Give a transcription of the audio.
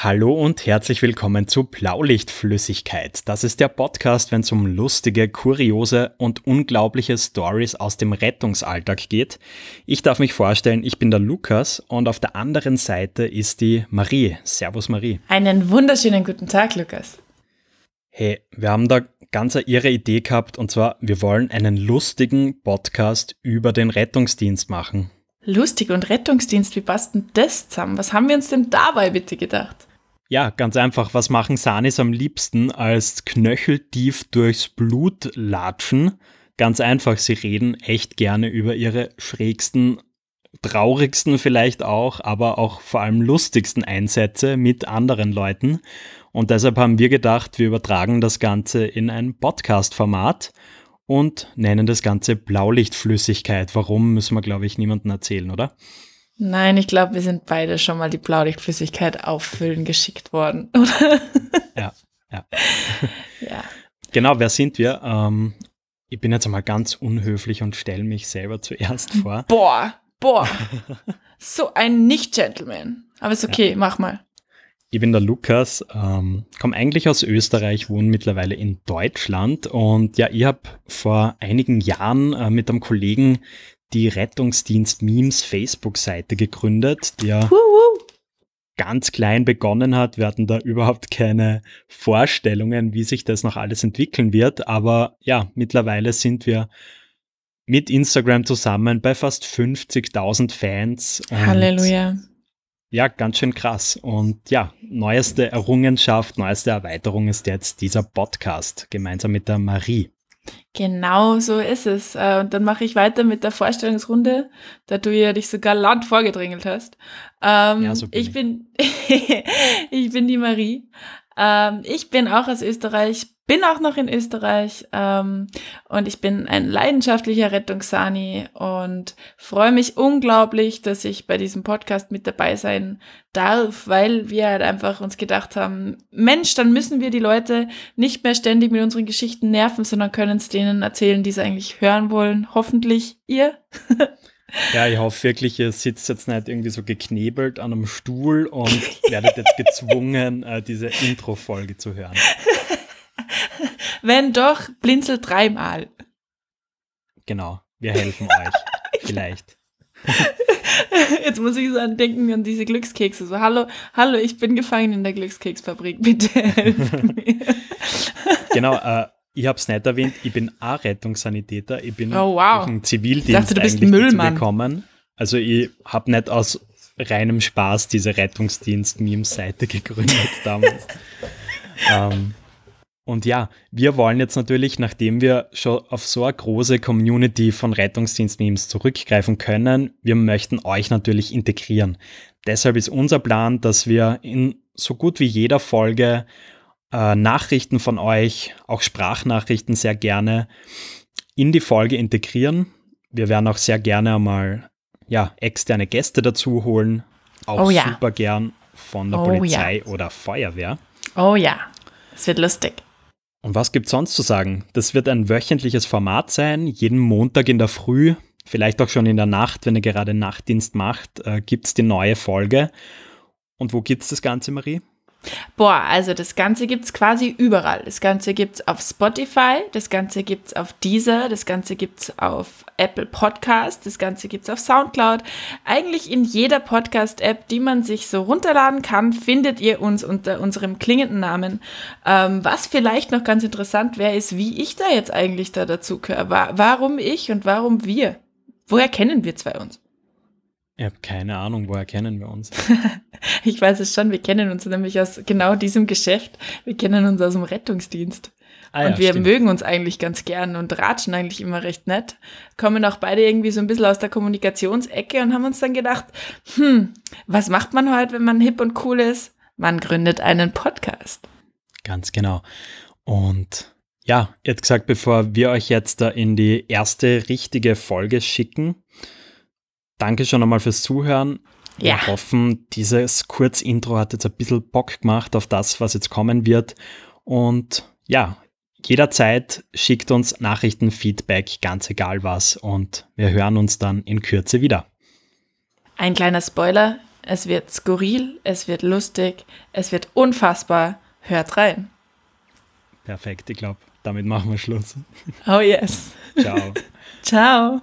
Hallo und herzlich willkommen zu Blaulichtflüssigkeit. Das ist der Podcast, wenn es um lustige, kuriose und unglaubliche Stories aus dem Rettungsalltag geht. Ich darf mich vorstellen, ich bin der Lukas und auf der anderen Seite ist die Marie. Servus Marie. Einen wunderschönen guten Tag, Lukas. Hey, wir haben da ganz eine irre Idee gehabt und zwar, wir wollen einen lustigen Podcast über den Rettungsdienst machen. Lustig und Rettungsdienst, wie passt denn das zusammen? Was haben wir uns denn dabei bitte gedacht? Ja, ganz einfach. Was machen Sanis am liebsten als knöcheltief durchs Blut latschen? Ganz einfach, sie reden echt gerne über ihre schrägsten, traurigsten vielleicht auch, aber auch vor allem lustigsten Einsätze mit anderen Leuten. Und deshalb haben wir gedacht, wir übertragen das Ganze in ein Podcast-Format und nennen das Ganze Blaulichtflüssigkeit. Warum, müssen wir, glaube ich, niemandem erzählen, oder? Nein, ich glaube, wir sind beide schon mal die Blaulichtflüssigkeit auffüllen geschickt worden, oder? Ja, ja. ja. Genau, wer sind wir? Ähm, ich bin jetzt einmal ganz unhöflich und stelle mich selber zuerst vor. Boah, boah. so ein Nicht-Gentleman. Aber ist okay, ja. mach mal. Ich bin der Lukas, ähm, komme eigentlich aus Österreich, wohne mittlerweile in Deutschland und ja, ich habe vor einigen Jahren äh, mit einem Kollegen die Rettungsdienst Memes Facebook-Seite gegründet, die ja ganz klein begonnen hat. Wir hatten da überhaupt keine Vorstellungen, wie sich das noch alles entwickeln wird. Aber ja, mittlerweile sind wir mit Instagram zusammen bei fast 50.000 Fans. Halleluja. Ja, ganz schön krass. Und ja, neueste Errungenschaft, neueste Erweiterung ist jetzt dieser Podcast gemeinsam mit der Marie. Genau so ist es. Äh, und dann mache ich weiter mit der Vorstellungsrunde, da du ja dich so galant vorgedrängelt hast. Ähm, ja, so bin ich. bin ich bin die Marie. Ähm, ich bin auch aus Österreich, bin auch noch in Österreich ähm, und ich bin ein leidenschaftlicher Rettungssani und freue mich unglaublich, dass ich bei diesem Podcast mit dabei sein darf, weil wir halt einfach uns gedacht haben, Mensch, dann müssen wir die Leute nicht mehr ständig mit unseren Geschichten nerven, sondern können es denen erzählen, die es eigentlich hören wollen. Hoffentlich ihr. Ja, ich hoffe wirklich, ihr sitzt jetzt nicht irgendwie so geknebelt an einem Stuhl und werdet jetzt gezwungen, äh, diese Intro-Folge zu hören. Wenn doch, blinzelt dreimal. Genau, wir helfen euch. Vielleicht. Jetzt muss ich so andenken an diese Glückskekse. So, hallo, hallo, ich bin gefangen in der Glückskeksfabrik, bitte helft mir. genau, äh, ich habe es nicht erwähnt, ich bin auch Rettungssanitäter. Ich bin oh, wow. durch einen Zivildienst ich dachte, du bist Müllmann. gekommen. Also ich habe nicht aus reinem Spaß diese Rettungsdienst-Meme-Seite gegründet damals. ähm, und ja, wir wollen jetzt natürlich, nachdem wir schon auf so eine große Community von Rettungsdienst-Memes zurückgreifen können, wir möchten euch natürlich integrieren. Deshalb ist unser Plan, dass wir in so gut wie jeder Folge äh, Nachrichten von euch, auch Sprachnachrichten sehr gerne in die Folge integrieren. Wir werden auch sehr gerne einmal ja, externe Gäste dazu holen. Auch oh, ja. super gern von der oh, Polizei ja. oder Feuerwehr. Oh ja, es wird lustig. Und was gibt es sonst zu sagen? Das wird ein wöchentliches Format sein. Jeden Montag in der Früh, vielleicht auch schon in der Nacht, wenn ihr gerade Nachtdienst macht, äh, gibt es die neue Folge. Und wo gibt es das Ganze, Marie? Boah, also das Ganze gibt es quasi überall. Das Ganze gibt es auf Spotify, das Ganze gibt es auf Deezer, das Ganze gibt es auf Apple Podcast, das Ganze gibt es auf Soundcloud. Eigentlich in jeder Podcast-App, die man sich so runterladen kann, findet ihr uns unter unserem klingenden Namen. Ähm, was vielleicht noch ganz interessant wäre, ist, wie ich da jetzt eigentlich da dazu gehöre. Warum ich und warum wir? Woher kennen wir zwei uns? Ich habe keine Ahnung, woher kennen wir uns? ich weiß es schon, wir kennen uns nämlich aus genau diesem Geschäft. Wir kennen uns aus dem Rettungsdienst. Ah, und ja, wir stimmt. mögen uns eigentlich ganz gern und ratschen eigentlich immer recht nett. Kommen auch beide irgendwie so ein bisschen aus der Kommunikationsecke und haben uns dann gedacht, hm, was macht man heute, wenn man hip und cool ist? Man gründet einen Podcast. Ganz genau. Und ja, jetzt gesagt, bevor wir euch jetzt da in die erste richtige Folge schicken, danke schon einmal fürs Zuhören. Wir ja. hoffen, dieses Kurzintro hat jetzt ein bisschen Bock gemacht auf das, was jetzt kommen wird. Und ja, jederzeit schickt uns Nachrichten, Feedback, ganz egal was. Und wir hören uns dann in Kürze wieder. Ein kleiner Spoiler. Es wird skurril, es wird lustig, es wird unfassbar. Hört rein. Perfekt, ich glaube, damit machen wir Schluss. Oh yes. Ciao. Ciao.